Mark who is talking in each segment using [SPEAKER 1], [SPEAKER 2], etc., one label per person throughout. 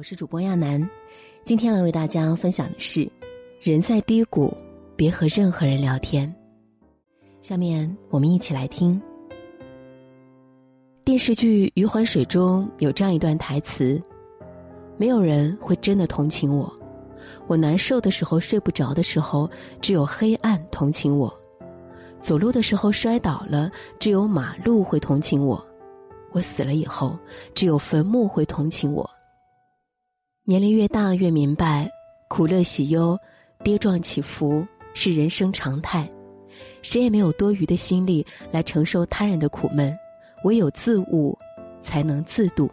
[SPEAKER 1] 我是主播亚楠，今天来为大家分享的是：人在低谷，别和任何人聊天。下面我们一起来听。电视剧《余欢水》中有这样一段台词：“没有人会真的同情我，我难受的时候、睡不着的时候，只有黑暗同情我；走路的时候摔倒了，只有马路会同情我；我死了以后，只有坟墓会同情我。”年龄越大，越明白，苦乐喜忧、跌撞起伏是人生常态，谁也没有多余的心力来承受他人的苦闷，唯有自悟，才能自度。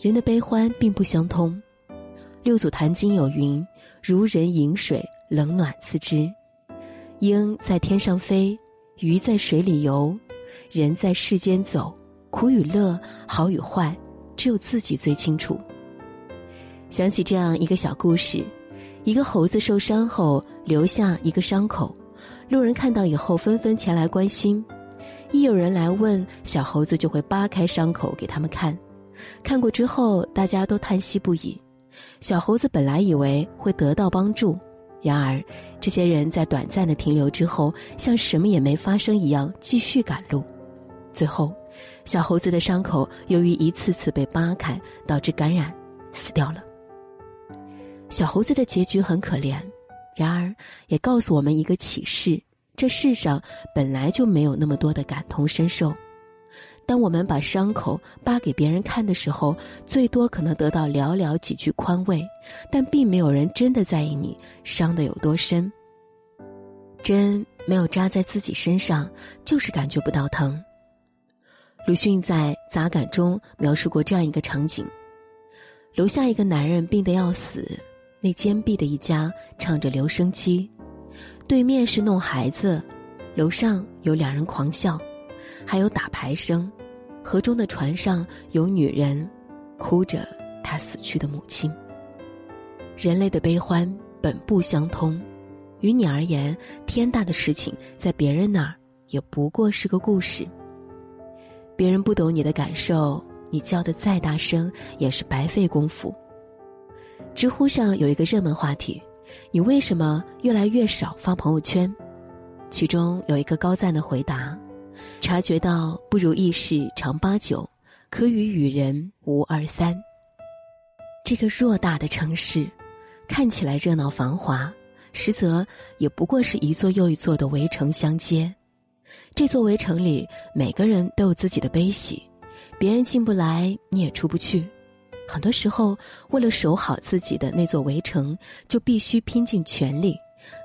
[SPEAKER 1] 人的悲欢并不相通，《六祖坛经》有云：“如人饮水，冷暖自知。鹰在天上飞，鱼在水里游，人在世间走，苦与乐，好与坏，只有自己最清楚。”想起这样一个小故事：一个猴子受伤后留下一个伤口，路人看到以后纷纷前来关心。一有人来问，小猴子就会扒开伤口给他们看。看过之后，大家都叹息不已。小猴子本来以为会得到帮助，然而这些人在短暂的停留之后，像什么也没发生一样继续赶路。最后，小猴子的伤口由于一次次被扒开，导致感染，死掉了。小猴子的结局很可怜，然而也告诉我们一个启示：这世上本来就没有那么多的感同身受。当我们把伤口扒给别人看的时候，最多可能得到寥寥几句宽慰，但并没有人真的在意你伤得有多深。针没有扎在自己身上，就是感觉不到疼。鲁迅在《杂感》中描述过这样一个场景：楼下一个男人病得要死。那坚壁的一家唱着留声机，对面是弄孩子，楼上有两人狂笑，还有打牌声。河中的船上有女人，哭着她死去的母亲。人类的悲欢本不相通，于你而言，天大的事情在别人那儿也不过是个故事。别人不懂你的感受，你叫的再大声也是白费功夫。知乎上有一个热门话题：“你为什么越来越少发朋友圈？”其中有一个高赞的回答：“察觉到不如意事常八九，可与与人无二三。”这个偌大的城市，看起来热闹繁华，实则也不过是一座又一座的围城相接。这座围城里，每个人都有自己的悲喜，别人进不来，你也出不去。很多时候，为了守好自己的那座围城，就必须拼尽全力，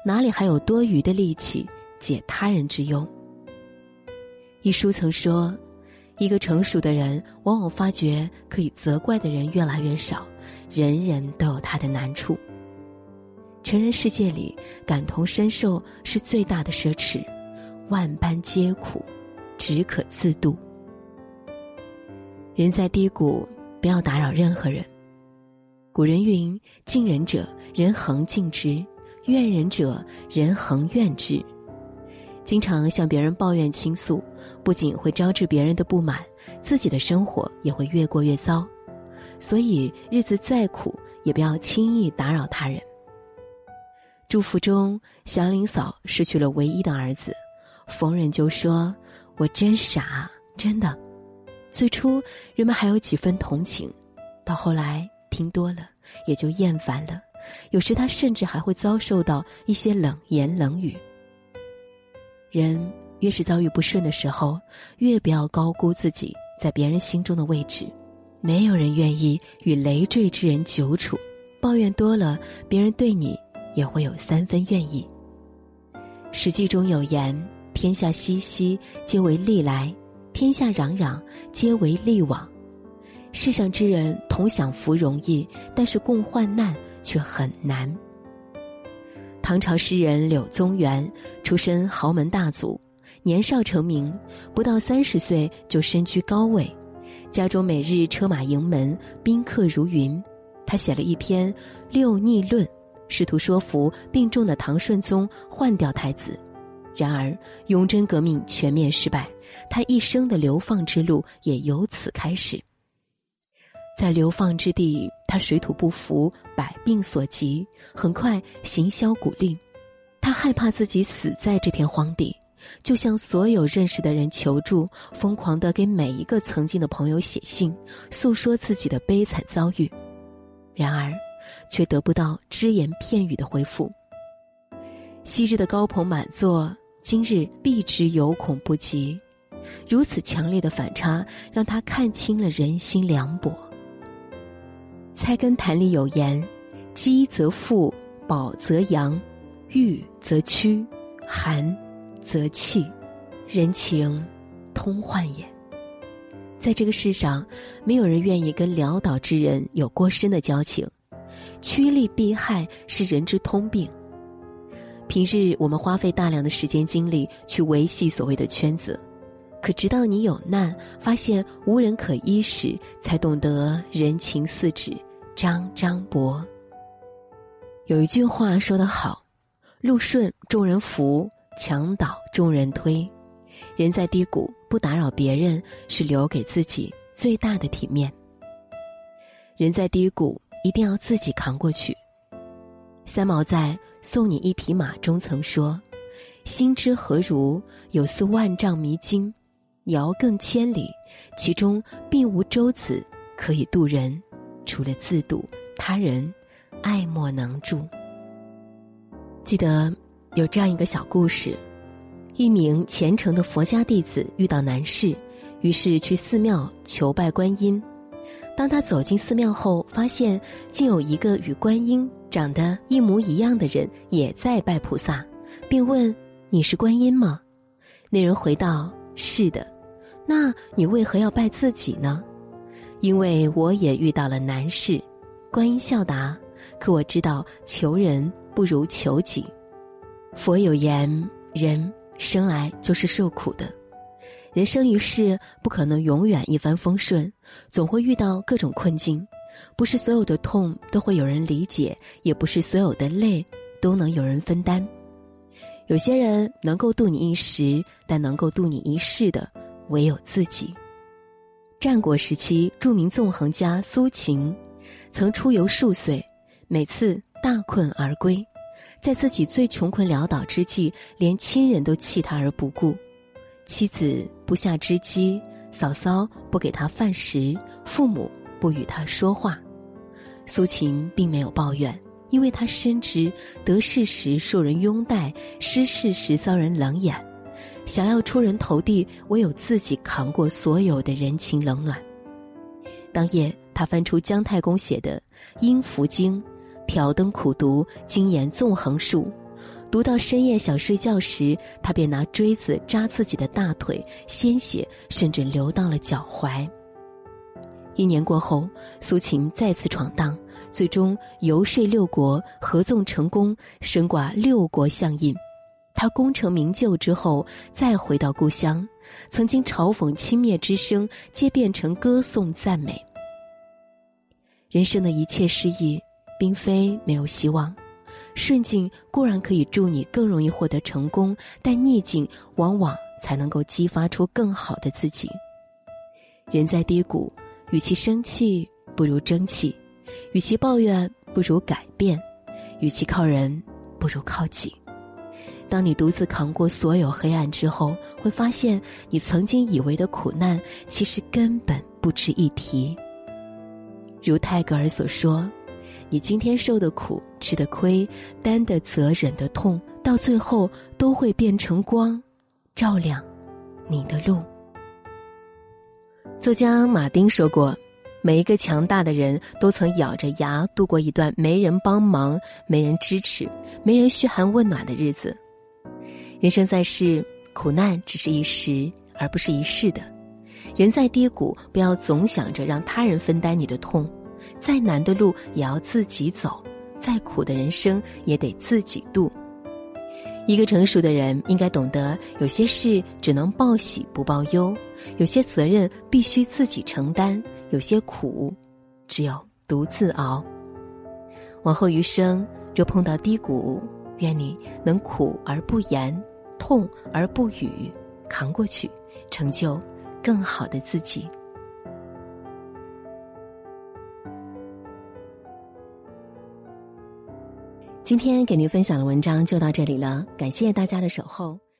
[SPEAKER 1] 哪里还有多余的力气解他人之忧？一书曾说，一个成熟的人往往发觉可以责怪的人越来越少，人人都有他的难处。成人世界里，感同身受是最大的奢侈，万般皆苦，只可自度。人在低谷。不要打扰任何人。古人云：“敬人者，人恒敬之；怨人者，人恒怨之。”经常向别人抱怨倾诉，不仅会招致别人的不满，自己的生活也会越过越糟。所以，日子再苦，也不要轻易打扰他人。祝福中，祥林嫂失去了唯一的儿子，逢人就说：“我真傻，真的。”最初，人们还有几分同情，到后来听多了，也就厌烦了。有时他甚至还会遭受到一些冷言冷语。人越是遭遇不顺的时候，越不要高估自己在别人心中的位置。没有人愿意与累赘之人久处，抱怨多了，别人对你也会有三分怨意。《史记》中有言：“天下熙熙，皆为利来。”天下攘攘，皆为利往。世上之人同享福容易，但是共患难却很难。唐朝诗人柳宗元出身豪门大族，年少成名，不到三十岁就身居高位，家中每日车马盈门，宾客如云。他写了一篇《六逆论》，试图说服病重的唐顺宗换掉太子。然而，雍正革命全面失败，他一生的流放之路也由此开始。在流放之地，他水土不服，百病所及，很快行销骨令。他害怕自己死在这片荒地，就向所有认识的人求助，疯狂的给每一个曾经的朋友写信，诉说自己的悲惨遭遇。然而，却得不到只言片语的回复。昔日的高朋满座，今日避之有恐不及。如此强烈的反差，让他看清了人心凉薄。《菜根谭》里有言：“饥则富，饱则扬，郁则屈，寒则气，人情通患也。”在这个世上，没有人愿意跟潦倒之人有过深的交情，趋利避害是人之通病。平日我们花费大量的时间精力去维系所谓的圈子。可直到你有难，发现无人可依时，才懂得人情似纸张张薄。有一句话说得好：“路顺众人扶，墙倒众人推。”人在低谷，不打扰别人，是留给自己最大的体面。人在低谷，一定要自己扛过去。三毛在《送你一匹马》中曾说：“心之何如？有似万丈迷津。”遥亘千里，其中并无舟子可以渡人，除了自渡，他人爱莫能助。记得有这样一个小故事：一名虔诚的佛家弟子遇到难事，于是去寺庙求拜观音。当他走进寺庙后，发现竟有一个与观音长得一模一样的人也在拜菩萨，并问：“你是观音吗？”那人回道：“是的。”那你为何要拜自己呢？因为我也遇到了难事。观音笑答：“可我知道，求人不如求己。佛有言：人生来就是受苦的，人生于世不可能永远一帆风顺，总会遇到各种困境。不是所有的痛都会有人理解，也不是所有的累都能有人分担。有些人能够渡你一时，但能够渡你一世的。”唯有自己。战国时期，著名纵横家苏秦，曾出游数岁，每次大困而归，在自己最穷困潦倒之际，连亲人都弃他而不顾，妻子不下织机，嫂嫂不给他饭食，父母不与他说话，苏秦并没有抱怨，因为他深知得势时受人拥戴，失势时遭人冷眼。想要出人头地，唯有自己扛过所有的人情冷暖。当夜，他翻出姜太公写的《阴符经》，挑灯苦读，精研纵横术。读到深夜想睡觉时，他便拿锥子扎自己的大腿，鲜血甚至流到了脚踝。一年过后，苏秦再次闯荡，最终游说六国，合纵成功，身挂六国相印。他功成名就之后，再回到故乡，曾经嘲讽轻蔑之声，皆变成歌颂赞美。人生的一切失意，并非没有希望。顺境固然可以助你更容易获得成功，但逆境往往才能够激发出更好的自己。人在低谷，与其生气，不如争气；与其抱怨，不如改变；与其靠人，不如靠己。当你独自扛过所有黑暗之后，会发现你曾经以为的苦难，其实根本不值一提。如泰戈尔所说：“你今天受的苦、吃的亏、担的责、忍的痛，到最后都会变成光，照亮你的路。”作家马丁说过：“每一个强大的人都曾咬着牙度过一段没人帮忙、没人支持、没人嘘寒问暖的日子。”人生在世，苦难只是一时，而不是一世的。人在低谷，不要总想着让他人分担你的痛，再难的路也要自己走，再苦的人生也得自己度。一个成熟的人应该懂得，有些事只能报喜不报忧，有些责任必须自己承担，有些苦只有独自熬。往后余生，若碰到低谷，愿你能苦而不言，痛而不语，扛过去，成就更好的自己。今天给您分享的文章就到这里了，感谢大家的守候。